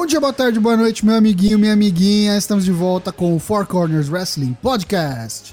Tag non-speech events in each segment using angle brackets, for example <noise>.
Bom dia, boa tarde, boa noite, meu amiguinho, minha amiguinha. Estamos de volta com o Four Corners Wrestling Podcast.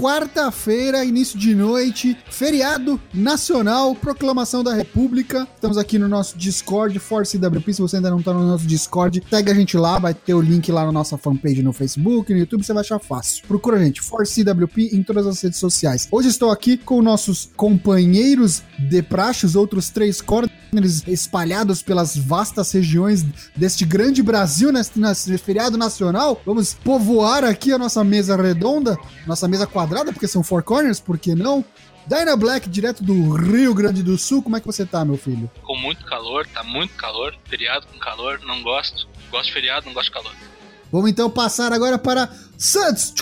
Quarta-feira, início de noite, feriado nacional, proclamação da República. Estamos aqui no nosso Discord, Force WP. Se você ainda não tá no nosso Discord, segue a gente lá, vai ter o link lá na nossa fanpage no Facebook, no YouTube, você vai achar fácil. Procura a gente, Force WP, em todas as redes sociais. Hoje estou aqui com nossos companheiros de praxe, os outros três corners espalhados pelas vastas regiões deste grande Brasil nesse, nesse feriado nacional. Vamos povoar aqui a nossa mesa redonda, nossa mesa quadrada quadrada, porque são four corners, por que não? Dyna Black, direto do Rio Grande do Sul, como é que você tá, meu filho? Com muito calor, tá muito calor, feriado com calor, não gosto. Gosto de feriado, não gosto de calor. Vamos então passar agora para Santos,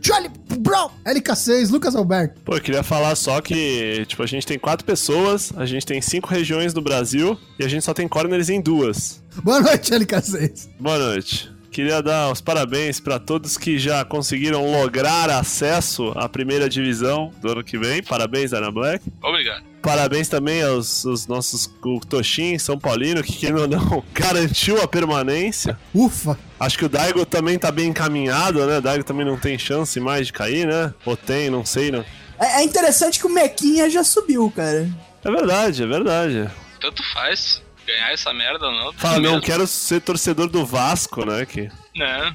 Charlie Brown, LK6, Lucas Alberto. Pô, eu queria falar só que, tipo, a gente tem quatro pessoas, a gente tem cinco regiões no Brasil e a gente só tem corners em duas. Boa noite, LK6. Boa noite. Queria dar os parabéns para todos que já conseguiram lograr acesso à primeira divisão do ano que vem. Parabéns, Ana Black. Obrigado. Parabéns também aos, aos nossos o Toshin, São Paulino, que quem não, não <laughs> garantiu a permanência. Ufa! Acho que o Daigo também tá bem encaminhado, né? O Daigo também não tem chance mais de cair, né? Ou tem, não sei, né? É, é interessante que o Mequinha já subiu, cara. É verdade, é verdade. Tanto faz ganhar essa merda ou não. Fala, não quero ser torcedor do Vasco, né? Que... Não.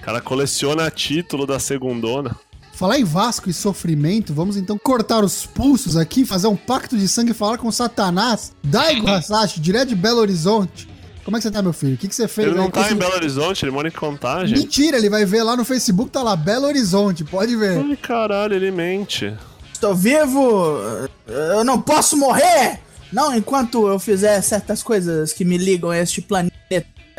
O cara coleciona título da segundona. Falar em Vasco e sofrimento, vamos então cortar os pulsos aqui, fazer um pacto de sangue e falar com Satanás. Daigo Hasashi, direto de Belo Horizonte. Como é que você tá, meu filho? O que, que você fez? Ele não aí? tá em Belo Horizonte, ele mora em Contagem. Mentira, ele vai ver lá no Facebook, tá lá, Belo Horizonte, pode ver. Ai, caralho, ele mente. Estou vivo, eu não posso morrer! Não, enquanto eu fizer certas coisas que me ligam a este planeta,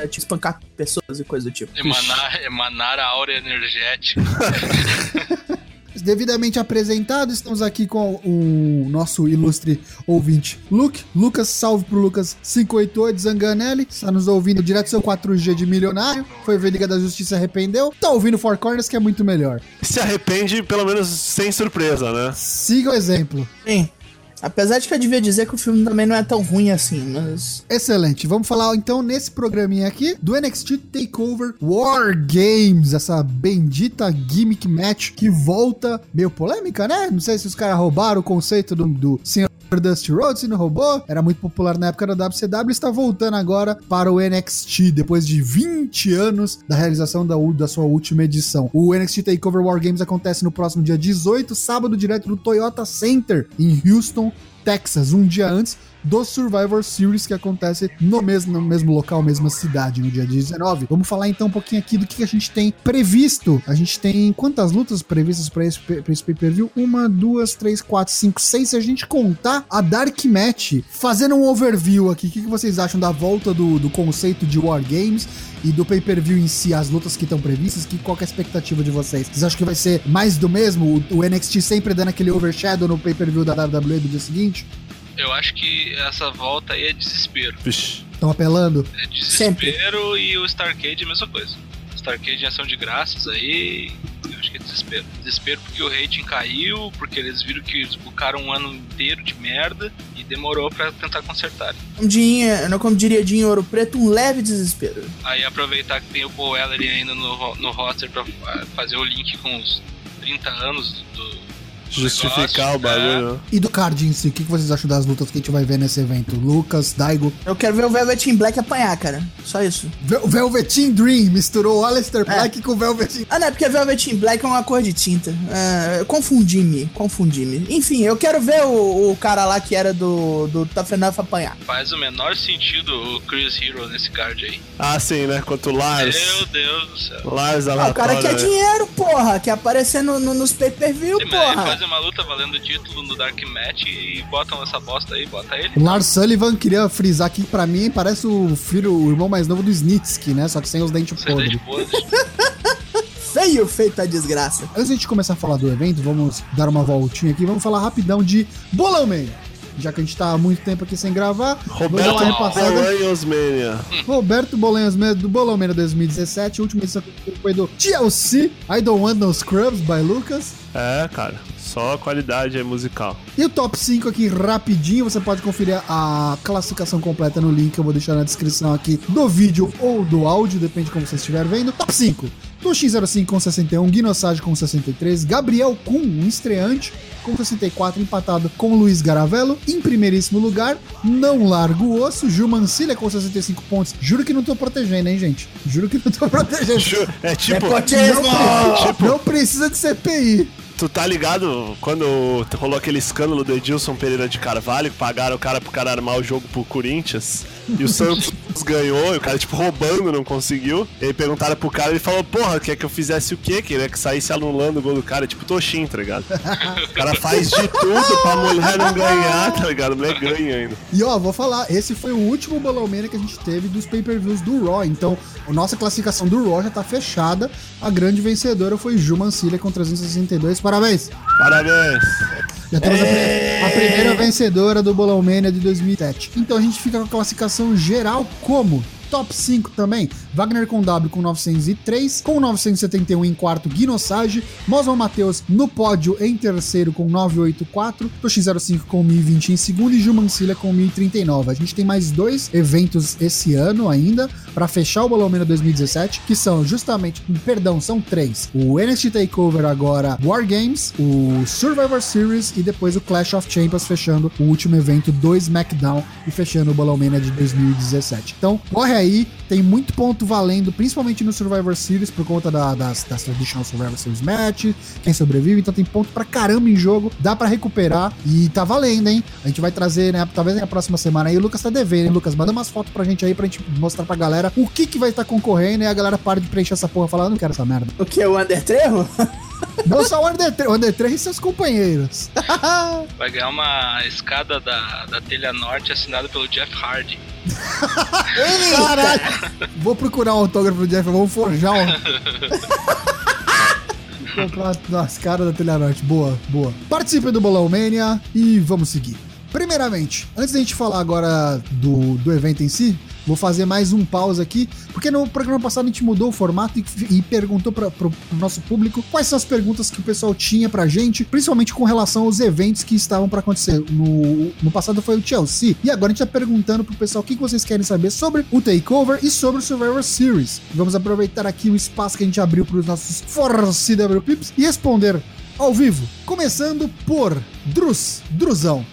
te espancar pessoas e coisa do tipo. Emanar, emanar a aura energética. <laughs> Devidamente apresentado, estamos aqui com o nosso ilustre ouvinte, Luke. Lucas, salve pro Lucas 588 Zanganelli. Está nos ouvindo direto do seu 4G de milionário. Foi ver Liga da Justiça arrependeu. Tá ouvindo Four Corners, que é muito melhor. Se arrepende, pelo menos sem surpresa, né? Siga o exemplo. Sim. Apesar de que eu devia dizer que o filme também não é tão ruim assim, mas. Excelente. Vamos falar então nesse programinha aqui do NXT Takeover War Games, essa bendita gimmick match que volta meio polêmica, né? Não sei se os caras roubaram o conceito do, do senhor Dusty Rhodes, se não roubou, era muito popular na época da WCW, está voltando agora para o NXT, depois de 20 anos da realização da, da sua última edição. O NXT Takeover War Games acontece no próximo dia 18, sábado, direto do Toyota Center, em Houston, Texas, um dia antes do Survivor Series que acontece no mesmo, no mesmo local, mesma cidade, no dia 19. Vamos falar então um pouquinho aqui do que a gente tem previsto. A gente tem quantas lutas previstas para esse, esse pay-per-view? Uma, duas, três, quatro, cinco, seis. Se a gente contar a Dark Match, fazendo um overview aqui, o que, que vocês acham da volta do, do conceito de War Games? e do pay-per-view em si, as lutas que estão previstas, que, qual que é a expectativa de vocês? Vocês acham que vai ser mais do mesmo? O, o NXT sempre dando aquele overshadow no pay-per-view da WWE do dia seguinte? Eu acho que essa volta aí é desespero. Estão apelando? É desespero Sempre. e o Starcade é a mesma coisa. Starcade em ação de graças aí, eu acho que é desespero. Desespero porque o rating caiu, porque eles viram que eles bucaram um ano inteiro de merda e demorou para tentar consertar. Como, dinha, como diria Dinho Ouro Preto, um leve desespero. Aí aproveitar que tem o Paul Ellery ainda no, no roster pra fazer o link com os 30 anos do, justificar o bagulho. E do card em si, o que vocês acham das lutas que a gente vai ver nesse evento? Lucas, Daigo? Eu quero ver o Velveteen Black apanhar, cara. Só isso. O Velveteen Dream misturou o Aleister é. Black com o Velveteen. Ah, não, é porque Velveteen Black é uma cor de tinta. É, confundi-me, confundi-me. Enfim, eu quero ver o, o, cara lá que era do, do Enough apanhar. Faz o menor sentido o Chris Hero nesse card aí. Ah, sim, né? Quanto o Lars. Meu Deus do céu. Lars ah, O cara quer dinheiro, porra. Quer aparecer no, no, nos pay-per-view, porra. Faz uma luta valendo título no Dark Match e botam essa bosta aí, bota ele. O Lars Sullivan queria frisar aqui pra mim, parece o filho, o irmão mais novo do Snitsky, né? Só que sem os dentes podres. <laughs> feio feito a desgraça. Antes de a gente começar a falar do evento, vamos dar uma voltinha aqui, vamos falar rapidão de Bolão Man já que a gente tá há muito tempo aqui sem gravar. Roberto Bolanhos Mania. Roberto Bolanhos Mania do Bolão Mania 2017. A última edição foi do TLC, I Don't Want No Scrubs, by Lucas. É, cara. Só qualidade musical. E o top 5 aqui rapidinho, você pode conferir a classificação completa no link que eu vou deixar na descrição aqui do vídeo ou do áudio, depende de como você estiver vendo. Top 5. Tuxin05 com 61, Guinosage com 63, Gabriel Kuhn, um estreante, com 64, empatado com Luiz Garavello. Em primeiríssimo lugar, Não Largo o Osso, Gil Mancilha com 65 pontos. Juro que não tô protegendo, hein, gente? Juro que não tô <laughs> protegendo. É tipo, Nepotismo! Não, não precisa de CPI. Tu tá ligado quando rolou aquele escândalo do Edilson Pereira de Carvalho, que pagaram o cara pro cara armar o jogo pro Corinthians, e o Santos ganhou, e o cara, tipo, roubando, não conseguiu. E aí perguntaram pro cara, ele falou, porra, quer que eu fizesse o quê? Queria que saísse anulando o gol do cara, tipo Toshin, tá ligado? O cara faz de tudo pra mulher não ganhar, tá ligado? A mulher ganha ainda. E ó, vou falar, esse foi o último Bolão Mania que a gente teve dos pay-per-views do Raw. Então, a nossa classificação do Raw já tá fechada. A grande vencedora foi Ju Mancilha com 362. Parabéns! Parabéns. Já temos a, a primeira vencedora do Bolão Mania de 2007. Então a gente fica com a classificação geral como top 5 também. Wagner com W com 903, com 971 em quarto, Guinosage, Mosman Matheus no pódio em terceiro com 984, Toshi05 com 1020 em segundo e Jumancilha com 1039. A gente tem mais dois eventos esse ano ainda para fechar o Bolão Mania 2017, que são justamente, perdão, são três. O NXT TakeOver agora War Games, o Survivor Series e depois o Clash of Champions fechando o último evento do SmackDown e fechando o Bolão Mania de 2017. Então, corre aí, tem muito ponto valendo, principalmente no Survivor Series, por conta da- das, das Traditional Survivor Series Match, quem sobrevive, então tem ponto pra caramba em jogo, dá pra recuperar e tá valendo, hein? A gente vai trazer, né, talvez na próxima semana aí, o Lucas tá devendo, hein, Lucas? Manda umas fotos pra gente aí, pra gente mostrar pra galera o que que vai estar concorrendo e a galera para de preencher essa porra falando, não quero essa merda. O que? O Undertrevo? <laughs> Não só o Under 3, o Under 3 e seus companheiros. <laughs> Vai ganhar uma escada da, da telha norte assinada pelo Jeff Hardy. Caralho! Vou procurar um autógrafo do Jeff, vamos forjar um. <laughs> Comprar nas caras da Telha Norte. Boa, boa. Participe do Bolão Mania e vamos seguir. Primeiramente, antes da gente falar agora do, do evento em si, vou fazer mais um pause aqui, porque no programa passado a gente mudou o formato e, e perguntou para o nosso público quais são as perguntas que o pessoal tinha pra gente, principalmente com relação aos eventos que estavam para acontecer. No, no passado foi o Chelsea, e agora a gente tá perguntando pro pessoal o que vocês querem saber sobre o Takeover e sobre o Survivor Series. Vamos aproveitar aqui o espaço que a gente abriu para os nossos Force CW Pips e responder ao vivo. Começando por Drus, Druzão.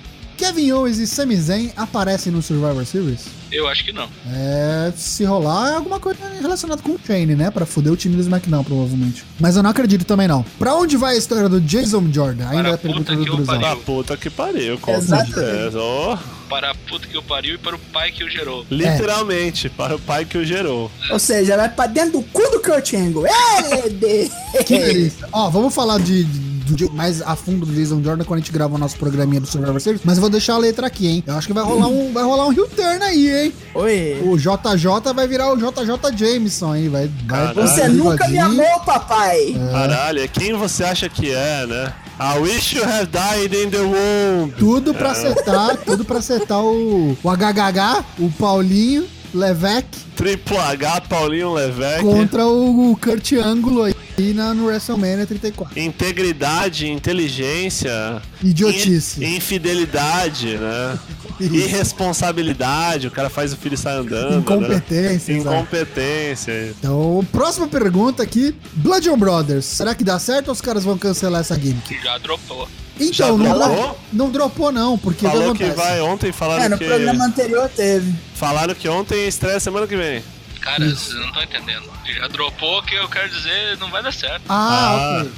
Kevin Owens e Sami Zayn aparecem no Survivor Series? Eu acho que não. É, se rolar é alguma coisa relacionada com o Shane, né? Pra foder o time do SmackDown, provavelmente. Mas eu não acredito também, não. Pra onde vai a história do Jason Jordan? Ainda Para é a a pergunta puta do Druzão. pariu. Ah, puta que pariu, com Exatamente. certeza. Ó, Para a puta que o pariu e para o pai que o gerou. literalmente, para o pai que o gerou. Ou seja, vai pra dentro do cu do Kurt Angle. É. <laughs> Que delícia. Ó, vamos falar de- de- mais a fundo do Jason Jordan quando a gente grava o nosso programinha do Survivor Series, mas eu vou deixar a letra aqui, hein? Eu acho que vai rolar um, vai rolar um heel turn aí, hein? Oi. O JJ vai virar o JJ Jameson aí, vai. vai. Você nunca me amou, papai. Caralho, é quem você acha que é, né? I wish you have died in the womb. Tudo pra acertar, <laughs> tudo pra acertar o, o HHH, o Paulinho, Levesque Triplo H, Paulinho Levesque. contra o Kurt Ângulo aí na, no WrestleMania 34. Integridade, inteligência. Idiotice. in- Infidelidade, né? <laughs> Irresponsabilidade, o cara faz o filho sair andando. Incompetência, Né? Incompetência. Então, próxima pergunta aqui. Blood Brothers, será que dá certo ou os caras vão cancelar essa gimmick? Já dropou. Já Então, não, dropou? não dropou não, porque Falou que vai ontem, falaram É, no que. programa anterior teve. Falaram que ontem estreia semana que vem. Cara, Isso. vocês não estão entendendo. Já dropou, que eu quero dizer, não vai dar certo. Ah, Ah. ok.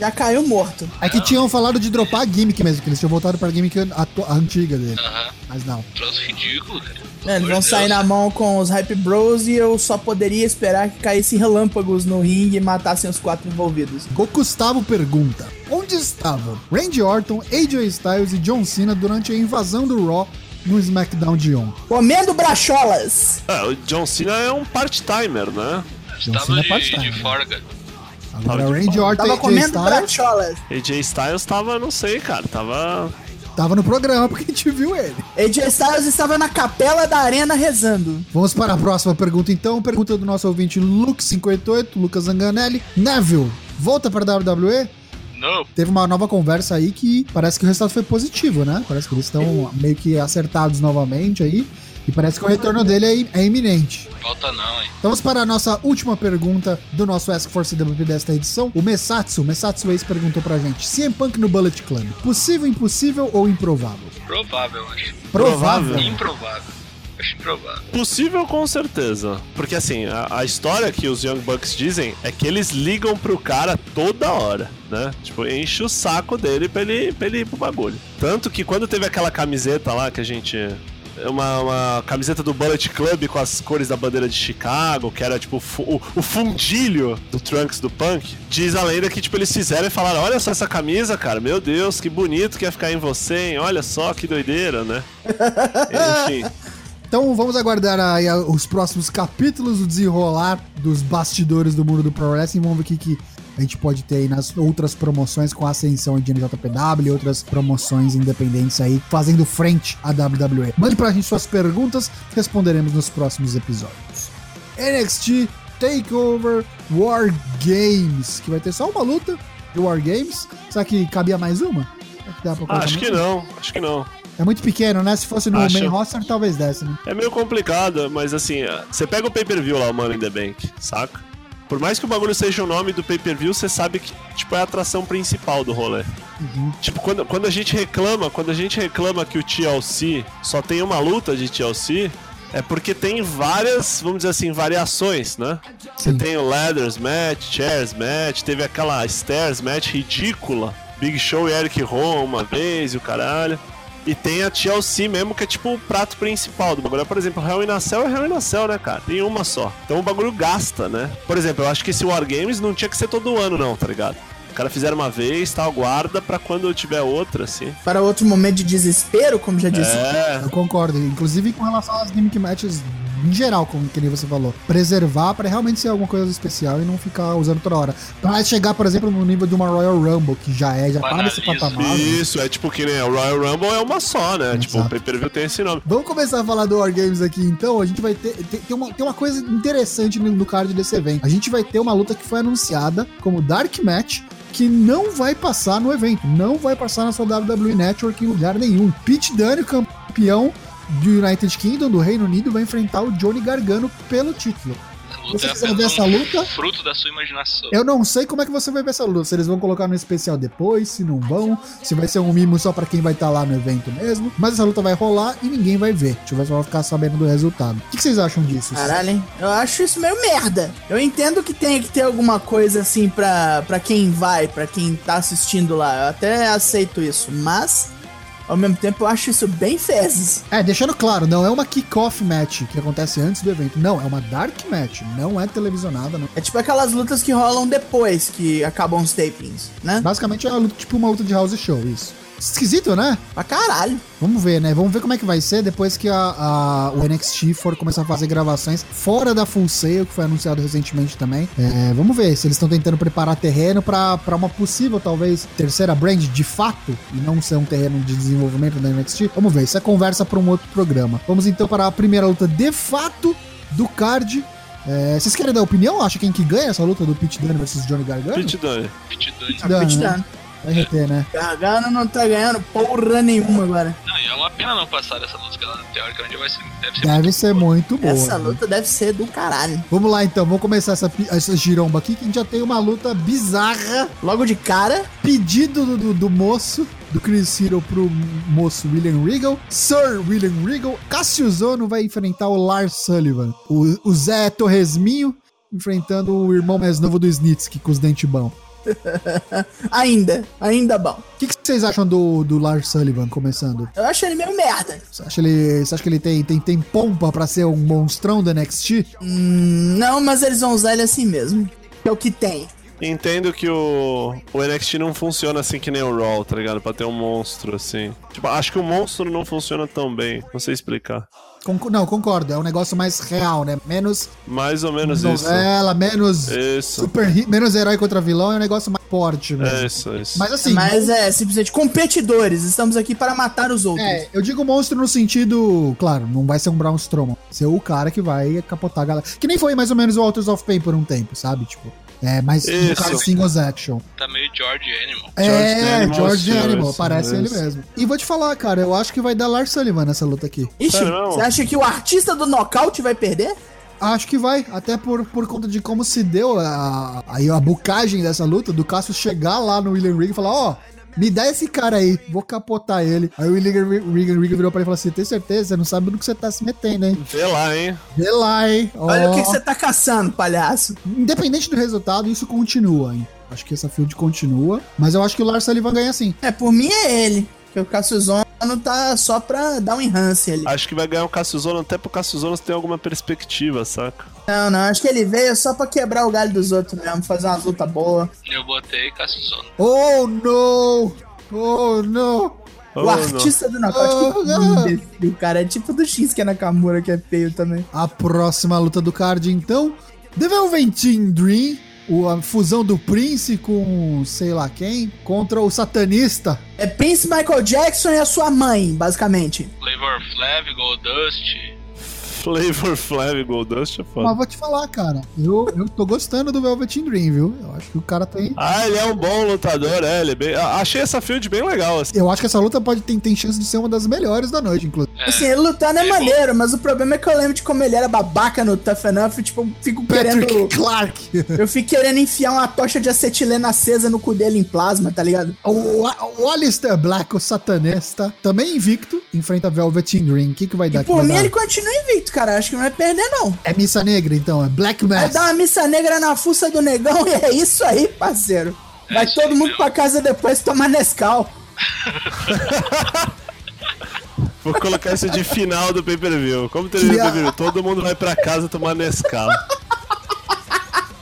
Já caiu morto. É que tinham falado de dropar a gimmick mesmo, que eles tinham voltado pra gimmick a antiga dele. Aham. Mas não. Troço ridículo, cara. É, eles vão amor de sair Deus. na mão com os Hype Bros e eu só poderia esperar que caíssem relâmpagos no ringue e matassem os quatro envolvidos. O Gustavo pergunta: Onde estavam Randy Orton, AJ Styles e John Cena durante a invasão do Raw no SmackDown de ontem? Comendo bracholas! É, o John Cena é um part-timer, né? Estava Cena pode estar, de folga. Agora, Tava Randy Orton Tava AJ comendo Styles bracholas. AJ Styles tava, não sei, cara, tava. tava no programa porque a gente viu ele. AJ Styles estava na capela da arena rezando. Vamos para a próxima pergunta então. Pergunta do nosso ouvinte Luke58, Lucas Zanganelli. Neville, volta para a WWE? Não, Teve uma nova conversa aí que parece que o resultado foi positivo, né? Parece que eles estão meio que acertados novamente aí. E parece que o retorno dele é, é iminente. falta não, hein? Então vamos para a nossa última pergunta do nosso Ask for CWP desta edição. O Messatsu, o Messatsu Ace perguntou pra gente: CM Punk no Bullet Club, possível, impossível ou improvável? Provável, acho. Provável. Improvável. Acho improvável. Possível com certeza. Porque assim, a, a história que os Young Bucks dizem é que eles ligam pro cara toda hora, né? Tipo, enche o saco dele pra ele, pra ele ir pro bagulho. Tanto que quando teve aquela camiseta lá que a gente. Uma, uma camiseta do Bullet Club com as cores da bandeira de Chicago, que era tipo o fu- o, o fundilho do Trunks do Punk. Diz a lenda que tipo eles fizeram e falaram: Olha só essa camisa, cara, meu Deus, que bonito que ia ficar em você, hein? Olha só que doideira, né? <laughs> Enfim. Então vamos aguardar aí os próximos capítulos, o desenrolar dos bastidores do mundo do Pro Wrestling. Vamos ver o que, que a gente pode ter aí nas outras promoções com a ascensão de NJPW e outras promoções independentes aí, fazendo frente à WWE. Mande pra gente suas perguntas, responderemos nos próximos episódios. NXT Takeover War Games, que vai ter só uma luta de War Games. Será que cabia mais uma? Será que Ah, acho mais que não, acho que não. É muito pequeno, né? Se fosse no Acho. main roster, talvez desse, né? É meio complicado, mas assim, você pega o pay-per-view lá, o Money in the Bank, saca? Por mais que o bagulho seja o nome do pay-per-view, você sabe que, tipo, é a atração principal do rolê. Tipo, quando, quando a gente reclama, quando a gente reclama que o TLC só tem uma luta de TLC, é porque tem várias, vamos dizer assim, variações, né? Você tem o Ladders Match, Chairs Match, teve aquela Stairs Match ridícula, Big Show e Eric Rowan uma vez e o caralho. E tem a TLC mesmo, que é tipo o prato principal do bagulho. Por exemplo, Hell in a Cell é Hell in a Cell, né, cara? Tem uma só. Então o bagulho gasta, né? Por exemplo, eu acho que esse War Games não tinha que ser todo ano, não, tá ligado? O cara fizeram uma vez, tal, guarda pra quando tiver outra, assim. Para outro momento de desespero, como já disse. É, Eu concordo, inclusive com relação às gimmick matches em geral, como que nem você falou. Preservar pra realmente ser alguma coisa especial e não ficar usando toda hora. Pra chegar, por exemplo, no nível de uma Royal Rumble, que já é, já tá nesse patamar. né? Isso, é tipo que nem o Royal Rumble é uma só, né? Tipo, o Exato. pay-per-view tem esse nome. Vamos começar a falar do War Games aqui então. A gente vai ter. Tem, tem uma, tem uma coisa interessante no, no card desse evento. A gente vai ter uma luta que foi anunciada como Dark Match. Que não vai passar no evento, não vai passar na sua WWE Network em lugar nenhum. Pete Dunne, campeão do United Kingdom, do Reino Unido, vai enfrentar o Johnny Gargano pelo título. Luta Você é quiser ver essa luta? Fruto da sua imaginação. Eu não sei como é que você vai ver essa luta. Se eles vão colocar no especial depois, se não vão, se vai ser um mimo só pra quem vai estar lá no evento mesmo. Mas essa luta vai rolar e ninguém vai ver. A gente vai só ficar sabendo do resultado. O que, que vocês acham disso? Caralho, hein? Eu acho isso meio merda. Eu entendo que tem que ter alguma coisa assim pra, pra quem vai, pra quem tá assistindo lá. Eu até aceito isso, mas ao mesmo tempo eu acho isso bem fezes. É, deixando claro, não é uma kickoff match que acontece antes do evento. Não, é uma dark match. Não é televisionada, não. É tipo aquelas lutas que rolam depois que acabam os tapings, né? Basicamente é uma luta, tipo uma luta de house show, isso. Esquisito, né? Pra caralho. Vamos ver, né? Vamos ver como é que vai ser depois que a, a- o NXT for começar a fazer gravações fora da Full Sail, que foi anunciado recentemente também. É, vamos ver se eles estão tentando preparar terreno pra pra uma possível, talvez, terceira brand de fato, e não ser um terreno de desenvolvimento da NXT. Vamos ver, isso é conversa pra um outro programa. Vamos então para a primeira luta de fato do card. É, vocês querem dar opinião? Acha quem que ganha essa luta do Pete Dunne versus Johnny Gargano? Pete Dunne. Pete Dunne. Pete Dunne, Pete né? Dunne. Vai reter, né? Gargano não tá ganhando porra nenhuma agora. Não, e é uma pena não passar essa luta, que ela teoricamente vai ser, deve ser Deve ser muito boa. Essa né? luta deve ser do caralho. Vamos lá então, vamos começar essa, essa giromba aqui, que a gente já tem uma luta bizarra. Logo de cara, Pedido do, do, do moço, do Chris Hero pro moço William Regal. Sir William Regal. Cassius Ono vai enfrentar o Lars Sullivan. O, o Zé Torresminho enfrentando o irmão mais novo do Snitsky com os dentes bons. <laughs> ainda, ainda bom. O que, que vocês acham do, do Lars Sullivan começando? Eu acho ele meio merda. Você acha, ele, você acha que ele tem, tem, tem pompa pra ser um monstrão do NXT? Hum, não, mas eles vão usar ele assim mesmo. É o que tem. Entendo que o, o NXT não funciona assim que nem o Raw, tá ligado? Pra ter um monstro assim. Tipo, acho que o monstro não funciona tão bem. Não sei explicar. Conc- não, concordo. É um negócio mais real, né? Menos Mais ou menos isso. novela, menos Isso. super menos herói contra vilão. É um negócio mais forte mesmo. É isso, é isso. Mas assim, Mas é simplesmente competidores. Estamos aqui para matar os outros. É, eu digo monstro no sentido, claro, não vai ser um Braun Strowman, vai ser o cara que vai capotar a galera. Que nem foi mais ou menos o Authors of Pain por um tempo, sabe? Tipo, É, mas no Isso. caso singles action. Tá meio George Animal. É, George sim, Animal, isso, parece ele mesmo. E vou te falar, cara, eu acho que vai dar Lars Sullivan nessa luta aqui. Ixi, você acha que o artista do nocaute vai perder? Acho que vai, até por, por conta de como se deu a, a, a bucagem dessa luta, do Cassius chegar lá no William Regal e falar, ó, me dá esse cara aí, vou capotar ele. Aí o William Regal, Regal virou pra ele e falou assim, tem certeza, você não sabe no que você tá se metendo, hein? Vê lá, hein? Vê lá, hein? Olha o que, que você tá caçando, palhaço. Independente do resultado, isso continua, hein? Acho que essa field continua, mas eu acho que o Lars Sullivan ganha sim. É, por mim é ele. Que o Cassiusono tá só pra dar um enhance ali. Acho que vai ganhar o Cassiusono, até pro Cassiusono ter alguma perspectiva, saca? Não, não, acho que ele veio só pra quebrar o galho dos outros mesmo, fazer umas lutas boas. Eu botei Cassiusono. Oh, no! Oh, no! Oh, o não. artista do nocaute, Oh, que não. imbecil, cara. É tipo do X que é Nakamura, que é feio também. A próxima luta do card, então. The Velveteen Dream, o- a fusão do Prince com sei lá quem, contra o satanista. É Prince Michael Jackson e a sua mãe, basicamente. Flavor Flav, Goldust. Flavor Flav Goldust é Mas foda. vou te falar, cara, eu, eu tô gostando do Velveteen Dream, viu? Eu acho que o cara tem. Ah, ele é um bom lutador, é, ele é bem... ah, Achei essa field bem legal, assim. Eu acho que essa luta pode ter, tem chance de ser uma das melhores da noite, inclusive. Assim, ele lutando é maneiro, mas o problema é que eu lembro de como ele era babaca no Tough Enough, e, tipo, eu fico Patrick querendo... Clark. Eu fico querendo enfiar uma tocha de acetilena acesa no cu dele em plasma, tá ligado? O, o Alistair Black, o satanista, também invicto, enfrenta Velveteen Dream. O que, que vai dar? E que por mim dar? ele continua invicto, cara. Acho que não vai perder, não. É missa negra, então, é Black Vai Mass. dar uma missa negra na fuça do negão <laughs> e é isso aí, parceiro. Vai isso todo mundo mesmo. pra casa depois tomar Nescau. <laughs> Vou colocar isso de final do pay-per-view. Como teria Que no a- pay-per-view? Todo mundo vai pra casa tomar Nescau.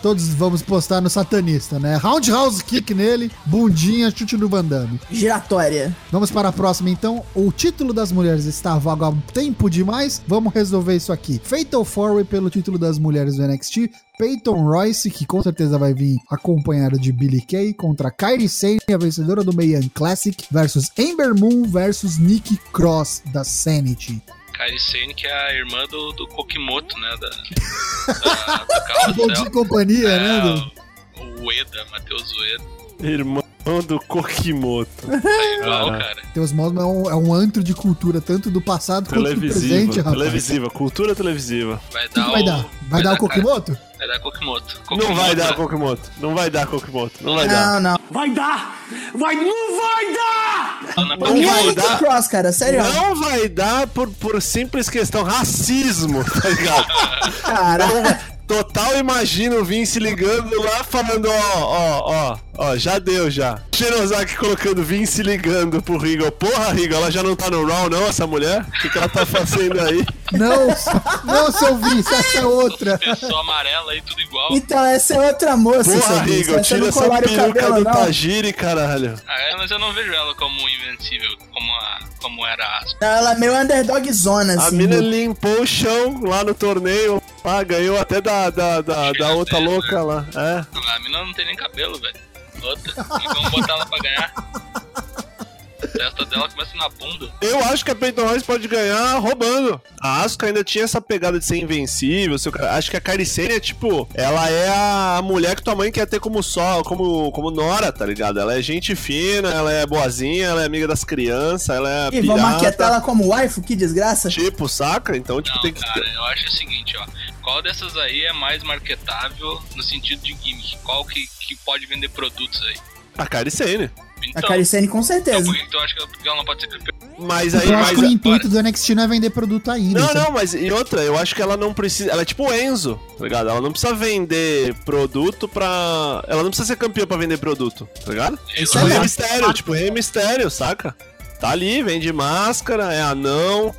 Todos vamos postar no satanista, né? Roundhouse kick nele, bundinha, chute no Van Damme. Giratória. Vamos para a próxima, então. O título das mulheres está vago há tempo demais. Vamos resolver isso aqui. Fatal Four pelo título das mulheres do NXT. Peyton Royce, que com certeza vai vir acompanhado de Billy Kay, contra Kairi Sane, a vencedora do Mayan Classic, versus Ember Moon versus Nikki Cross da Sanity. Kairi Sane, que é a irmã do, do Kokimoto, né? Da, <laughs> da, do Bom de companhia, né? do- É, o Ueda, Matheus Ueda. Irmão do Kokimoto. É igual, cara. Teus Mouse é um, é um antro de cultura, tanto do passado quanto do presente, Televisiva, rapaz. televisiva, cultura televisiva. Vai O que, dar que vai o. dar? Vai dar o Kokimoto? Vai dar Kokimoto. Não vai dar Kokimoto. Kokimoto. Não vai dar Kokimoto. Não vai dar. Não, não. Vai dar! Vai, não vai dar! Mim é vai dar. Cross, cara. Sério. Não vai dar por, por simples questão racismo, tá ligado? Cara. Total imagina o Vince ligando lá falando, ó, ó, ó, ó, já deu já. Shirazaki colocando Vince ligando pro Rigo. Porra, Rigo, ela já não tá no Raw não, essa mulher? O que, que ela tá fazendo aí? Não, não, seu Vince, essa é outra. Pessoa amarela aí, tudo igual. Então, essa é outra moça, Porra. Rigo, Essa tira essa peruca cabelo, do não. Tajiri, caralho. Ah, é, mas eu não vejo ela como invencível, como, a, como era a Ela é meio underdog zona, A assim. mina do- limpou o chão lá no torneio. Ah, ganhou até da, da, da, da outra dela, louca lá. É. A mina não tem nem cabelo, velho. E vamos botar ela pra ganhar. <laughs> A testa dela começa na bunda. Eu acho que a Peyton Royce pode ganhar roubando. A Asuka ainda tinha essa pegada de ser invencível. seu cara- Acho que a Kairi Sane é tipo, ela é a mulher que tua mãe quer ter como só, como, como nora, tá ligado? Ela é gente fina, ela é boazinha, ela é amiga das crianças, ela é Ih, vamos marketar pirata. ela como waifu? Que desgraça. Tipo, saca? Então, tipo, Não, tem que cara, eu acho o seguinte, ó. Qual dessas aí é mais marketável no sentido de gimmick? Qual que, que pode vender produtos aí? A Kairi Sane. A Então, Caricene com certeza. que tu acha que ela- não pode ser campeã? Mas aí, Eu acho mas que o intuito do NXT não é vender produto ainda. Não, sabe? não, mas e outra, eu acho que ela não precisa. Ela é tipo o Enzo, tá ligado? Ela não precisa vender produto pra. Ela não precisa ser campeã pra vender produto, tá ligado? Isso Tipo é verdade. Mistério, tipo Rei Mistério, saca? Tá ali, vende máscara, é anão,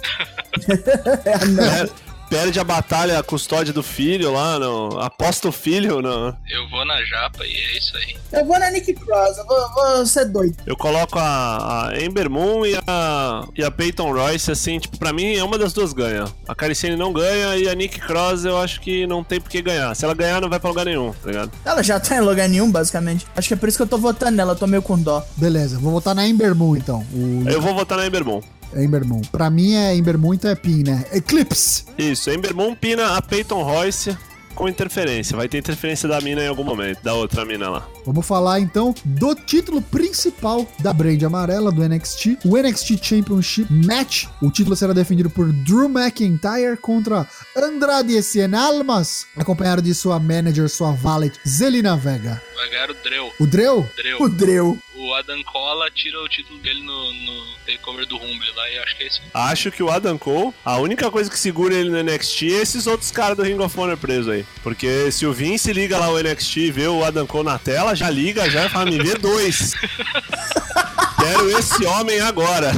<laughs> É, não. per- perde a batalha, a custódia do filho lá, no, aposta o filho, no, Eu vou na japa e é isso aí. Eu vou na Nick Cross, eu vou, vou ser doido. eu coloco a, a Ember Moon e a, e a Peyton Royce, assim, tipo, pra mim é uma das duas ganha. A Caricene não ganha e a Nick Cross eu acho que não tem por que ganhar. Se ela ganhar, não vai pra lugar nenhum, tá ligado? Ela já tá em lugar nenhum, basicamente. Acho que é por isso que eu tô votando nela, eu tô meio com dó. Beleza, vou votar na Ember Moon então. O Eu vou votar na Ember Moon. Ember Moon. Pra mim é Ember Moon, então é Pin, né? Eclipse. Isso, Ember Moon pina a Peyton Royce com interferência. Vai ter interferência da mina em algum momento, da outra mina lá. Vamos falar então do título principal da brand amarela do NXT, o NXT Championship Match. O título será defendido por Drew McIntyre contra Andrade Cien Almas, acompanhado de sua manager, sua valet, Zelina Vega. Vai ganhar o Dreu. O Dreu? Dreu. O Dreu. O Adam Cola tira o título dele no, no takeover do Rumble lá e acho que é isso. Acho que o Adam Cole, a única coisa que segura ele no NXT é esses outros caras do Ring of Honor preso aí. Porque se o Vince liga lá o NXT e vê o Adam Cole na tela, já liga, já fala, me vê dois. <laughs> Quero esse homem agora.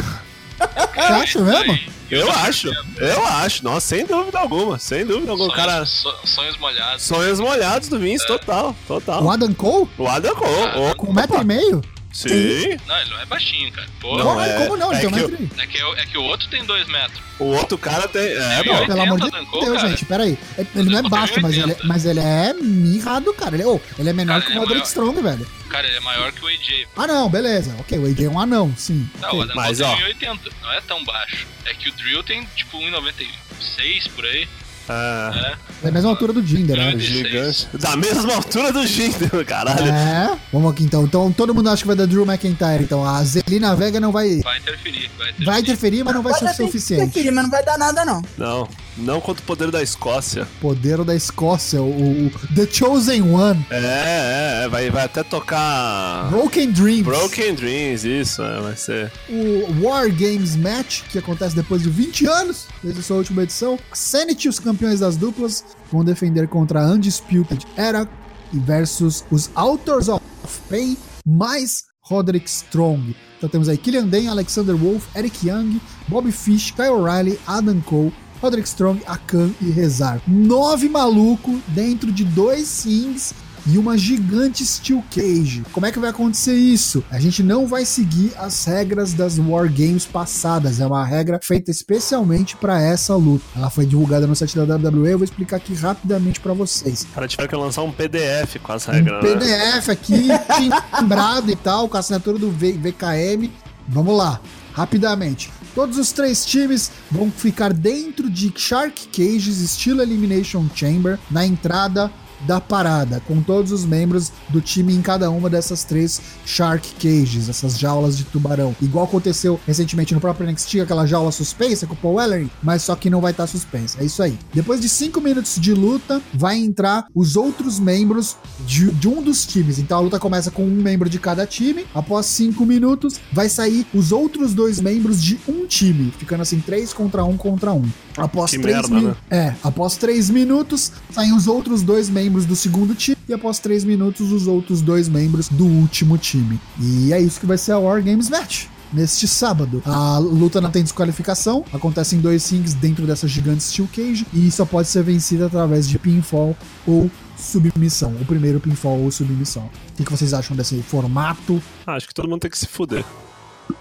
Você acha mesmo? Eu acho, eu acho. Nossa, sem dúvida alguma, sem dúvida alguma. sonhos, Cara, so- sonhos molhados. sonhos molhados do Vince, total, O total. Adam Cole? O Adam Cole, Com um metro e meio? Sim. Não, ele não é baixinho, cara. Pô, Não, Como, é- como não? Ele é tem um que metro e é, que, é, que o outro tem dois metros. O outro cara tem. É, Tem bom. Pelo amor de Deus, cara. gente, peraí. Ele não é baixo, tem mas ele, 80. mas ele é mirrado, cara. Ele, oh, ele é menor Cara, que o ele é maior. Strong, velho. Cara, ele é maior que o AJ. Ah, não, beleza. Ok, o AJ é um anão, sim. Não, ok. o Adam Mas, Cole ó. tem 1,80. Não é tão baixo. É que o Drill tem tipo 1,96 por aí. É, É a mesma altura do Jinder, né? Gigante. Da mesma altura do Jinder, caralho. É, vamos aqui então. Então todo mundo acha que vai dar Drew McIntyre. Então a Zelina Vega não vai. Vai interferir, vai interferir. Vai interferir, mas não vai ser o suficiente. interferir, mas não vai dar nada, não. Não, não contra o poder da Escócia. Poder da Escócia, o, o The Chosen One. É, é, é, vai, vai até tocar. Broken Dreams. Broken Dreams, isso, é, vai ser. O War Games Match, que acontece depois de 20 anos, desde a sua última edição. Sanity, os campeões das duplas, vão defender contra Undisputed Era versus os Authors of Pain mais Roderick Strong. Então temos aí Killian Dane, Alexander Wolf, Eric Young, Bobby Fish, Kyle O'Reilly, Adam Cole, Roderick Strong, Akan e Rezar. Nove maluco dentro de dois rings e uma gigante Steel Cage. Como é que vai acontecer isso? A gente não vai seguir as regras das War Games passadas. É uma regra feita especialmente para essa luta. Ela foi divulgada no site da WWE. Eu vou explicar aqui rapidamente para vocês. Cara tiver que lançar um PDF com as Um regras, né? PDF aqui, <laughs> timbrado e tal, com a assinatura do V- VKM. Vamos lá, rapidamente. Todos os três times vão ficar dentro de Shark Cages, estilo Elimination Chamber, na entrada da parada, com todos os membros do time em cada uma dessas três Shark Cages, essas jaulas de tubarão. Igual aconteceu recentemente no próprio NXT, aquela jaula suspensa com o Paul Ellery, mas só que não vai estar suspensa. É isso aí. Depois de cinco minutos de luta, vai entrar os outros membros de, de um dos times. Então a luta começa com um membro de cada time. Após cinco minutos, vai sair os outros dois membros de um time, ficando assim três contra um contra um. Após Que três merda, né? é, após três minutos, saem os outros dois membros do segundo time. E após três minutos, os outros dois membros do último time. E é isso que vai ser a War Games Match. Neste sábado, a luta não tem desqualificação, acontece em dois rings dentro dessa gigante Steel Cage e só pode ser vencida através de pinfall ou submissão. O primeiro pinfall ou submissão. O que, que vocês acham desse formato? Ah, acho que todo mundo tem que se fuder.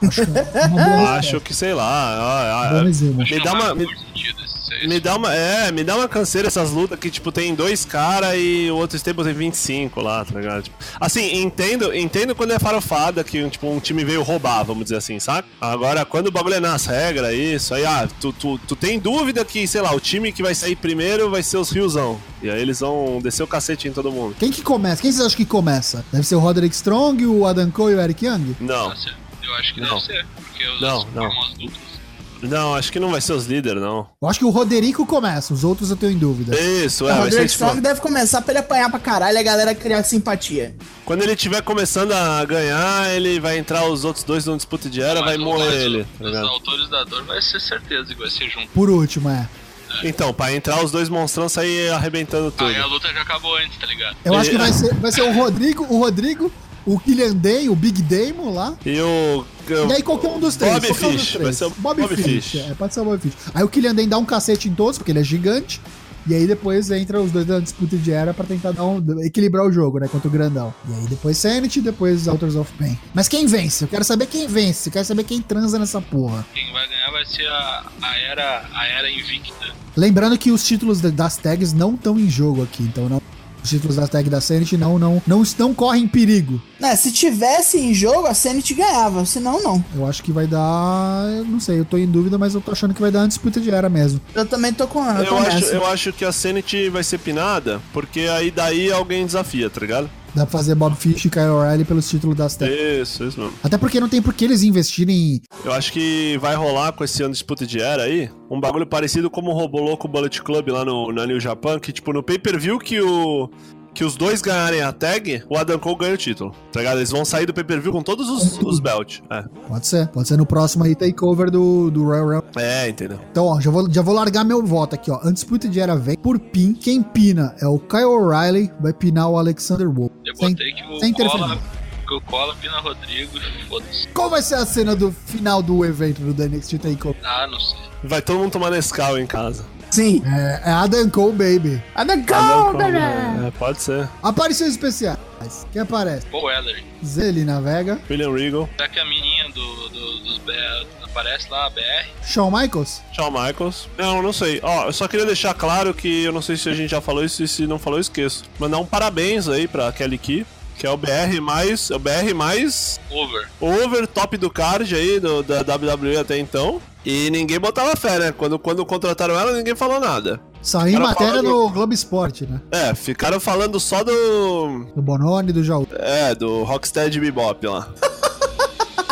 Acho <laughs> Acho que, sei lá. ah, ah. Acho Me dá uma- me- Me dá uma, é, me dá uma canseira essas lutas que, tipo, tem dois caras e o outro stable tem 25 lá, tá ligado? Tipo, assim, entendo, entendo quando é farofada que, tipo, um time veio roubar, vamos dizer assim, saca? Agora, quando o bagulho é nas regras, isso, aí, ah, tu, tu, tu tem dúvida que, sei lá, o time que vai sair primeiro vai ser os Riozão. E aí eles vão descer o cacete em todo mundo. Quem que começa? Quem vocês acham que começa? Deve ser o Roderick Strong, o Adam Cole e o Eric Young? Não, Nossa, Eu acho que Não. deve ser, porque os Não, outros não. não, acho que não vai ser os líderes, não. Eu acho que o Roderico começa, os outros eu tenho em dúvida. Isso, é, o vai ser, Roderick tipo, Strong deve começar pra ele apanhar pra caralho e a galera criar simpatia. quando ele tiver começando a ganhar, ele vai entrar os outros dois no disputa de era, Mas vai o- morrer ele, tá Os autores da dor vai ser certeza que vai ser junto. Por último, é. Então, pra entrar os dois monstrão sair arrebentando tudo. Aí a luta já acabou antes, tá ligado? Eu acho que vai ser, vai ser o Rodrigo, o Rodrigo, o Killian Day, o Big Damon lá. E o. E aí qualquer um dos três. Um dos Fish, três. vai ser o Bobby, Bobby Fish. Fish. É, pode ser o Bobby Fish. Aí o Killian Day dá um cacete em todos, porque ele é gigante. E aí depois entra os dois da disputa de era pra tentar dar um- equilibrar o jogo, né? Contra o grandão. E aí depois Sanity, depois Authors of Pain. Mas quem vence? Eu quero saber quem vence. Eu quero saber quem transa nessa porra. Quem vai ganhar vai ser a, a era a era invicta. Lembrando que os títulos da- das tags não estão em jogo aqui, então não Os títulos da tag da Sanity não, não, não, não correm perigo. Né, se tivesse em jogo, a Sanity ganhava, senão não. Eu acho que vai dar. eu Não sei, eu tô em dúvida, mas eu tô achando que vai dar uma disputa de era mesmo. Eu também tô com, eu Eu tô acho, eu acho que a Sanity vai ser pinada, porque aí daí alguém desafia, tá ligado? Dá pra fazer Bob Fish e Kyle O'Reilly pelos títulos das tag. Isso, isso mesmo. Até porque não tem por que eles investirem. Eu acho que vai rolar com esse ano de disputa de era aí um bagulho parecido como o Robô Louco Bullet Club lá no, na New Japan, que tipo, no pay-per-view que o. Que os dois ganharem a tag, o Adam Cole ganha o título. Tá ligado? Eles vão sair do pay-per-view com todos os, os belts. É. Pode ser. Pode ser no próximo aí takeover do, do Royal Rumble. é, entendeu? Então, ó, já vou, já vou largar meu voto aqui, ó. Undisputed Era vem por pin. Quem pina é o Kyle O'Reilly, vai pinar o Alexander Wolf. Eu Sem- botei que o sem Cola, que o Cola pina Rodrigo foda-se. Qual vai ser a cena do final do evento do NXT Takeover? Ah, não sei. Vai todo mundo tomar Nescau em casa. Sim. É, é Adam Cole, baby. Ada Adam Cole, Cole, baby! é, pode ser. Aparições especiais. Quem aparece? Paul Ellery. Zelina Vega, William Regal, Será que a menina do, do- dos BR aparece lá, a BR? Shawn Michaels. Shawn Michaels. Não, não sei. Ó, eu só queria deixar claro que eu não sei se a gente já falou isso e se não falou, eu esqueço. Mandar um parabéns aí pra Kelly Key, que é o BR mais. É o BR mais Over. over top do card aí do, da WWE até então. E ninguém botava fé, né? Quando, quando contrataram ela, ninguém falou nada. Saiu em matéria falando- no Globo Esporte, né? É, ficaram falando só do. Do Bononi, do Jaú. É, do Rocksteady Bebop lá. <laughs>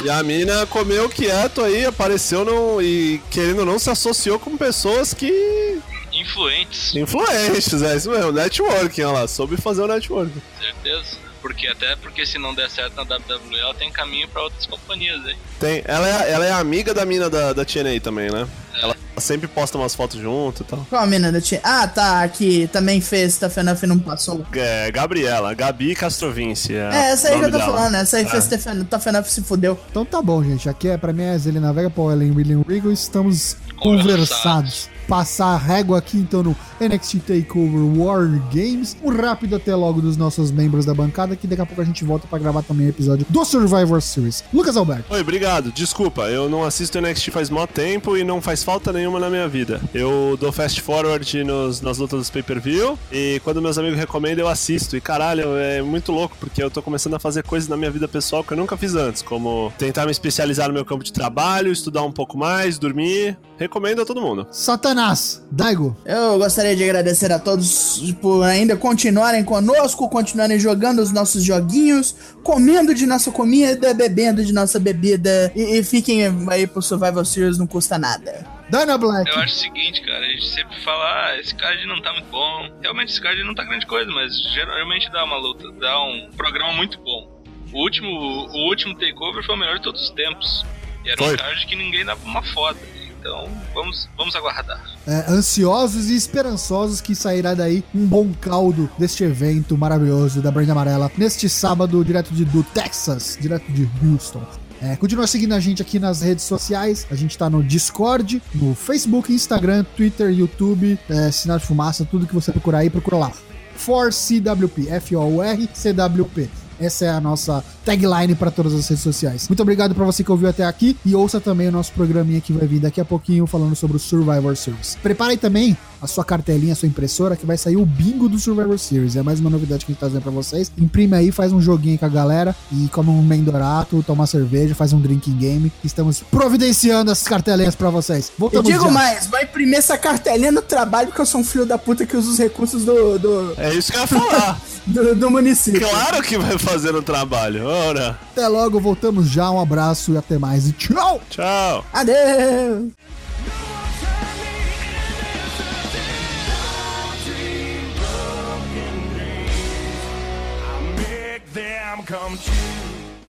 E a mina comeu quieto aí, apareceu no, e querendo ou não se associou com pessoas que. Influentes, influentes, é isso mesmo, networking, olha lá, soube fazer o networking. certeza. Porque até porque se não der certo na WWE, ela tem caminho pra outras companhias aí. Tem, ela é, ela é amiga da mina da, da TNA também, né? Ela sempre posta umas fotos junto e tal. Qual a mina da tia? Ah, tá, aqui também fez, tá Fenaf não passou. É, Gabriela, Gabi Castrovinci. É, É, essa aí que eu tô dela. falando, essa aí É. fez tá se fudeu. Então tá bom, gente. Aqui é pra mim é Zelina Vega, Paul Ellen, William Regal. Estamos conversados. Passar a régua aqui então no NXT Takeover War Games. Um rápido até logo dos nossos membros da bancada, que daqui a pouco a gente volta pra gravar também o episódio do Survivor Series. Lucas Alberto. Oi, obrigado. Desculpa, eu não assisto NXT faz mó tempo e não faz falta nenhuma na minha vida. Eu dou fast forward nos, nas lutas dos pay-per-view e quando meus amigos recomendam eu assisto. E caralho, é muito louco porque eu tô começando a fazer coisas na minha vida pessoal que eu nunca fiz antes, como tentar me especializar no meu campo de trabalho, estudar um pouco mais, dormir. Recomendo a todo mundo. Satanás. Daigo. Eu gostaria de agradecer a todos por ainda continuarem conosco, continuarem jogando os nossos joguinhos, comendo de nossa comida, bebendo de nossa bebida e, e fiquem aí pro Survival Series, não custa nada. Dana Black. Eu acho o seguinte, cara, a gente sempre fala, ah, esse card não tá muito bom. Realmente esse card não tá grande coisa, mas geralmente dá uma luta, dá um programa muito bom. O último, o último takeover foi o melhor de todos os tempos. E era Foi. um card que ninguém dava uma foda. Então, vamos, vamos aguardar. É, ansiosos e esperançosos que sairá daí um bom caldo deste evento maravilhoso da Brand Amarela neste sábado, direto de, do Texas, direto de Houston. É, continua seguindo a gente aqui nas redes sociais. A gente tá no Discord, no Facebook, Instagram, Twitter, YouTube, é, Sinal de Fumaça, tudo que você procurar aí, procura lá. For CWP, F-O-R-C-W-P. Essa é a nossa tagline para todas as redes sociais. Muito obrigado para você que ouviu até aqui e ouça também o nosso programinha que vai vir daqui a pouquinho falando sobre o Survivor Series. Prepare também a sua cartelinha, a sua impressora, que vai sair o bingo do Survivor Series. É mais uma novidade que a gente tá trazendo pra vocês. Imprime aí, faz um joguinho com a galera e come um mendorato, toma uma cerveja, faz um drinking game. Estamos providenciando essas cartelinhas pra vocês. Eu Voltamos digo já. mais, vai imprimir essa cartelinha no trabalho porque eu sou um filho da puta que usa os recursos do, do, É isso que eu ia falar. <laughs> do, do município. claro que vai fazer o trabalho. Ora, Até logo, voltamos já. Um abraço e até mais. E tchau! tchau. Adeus! come true.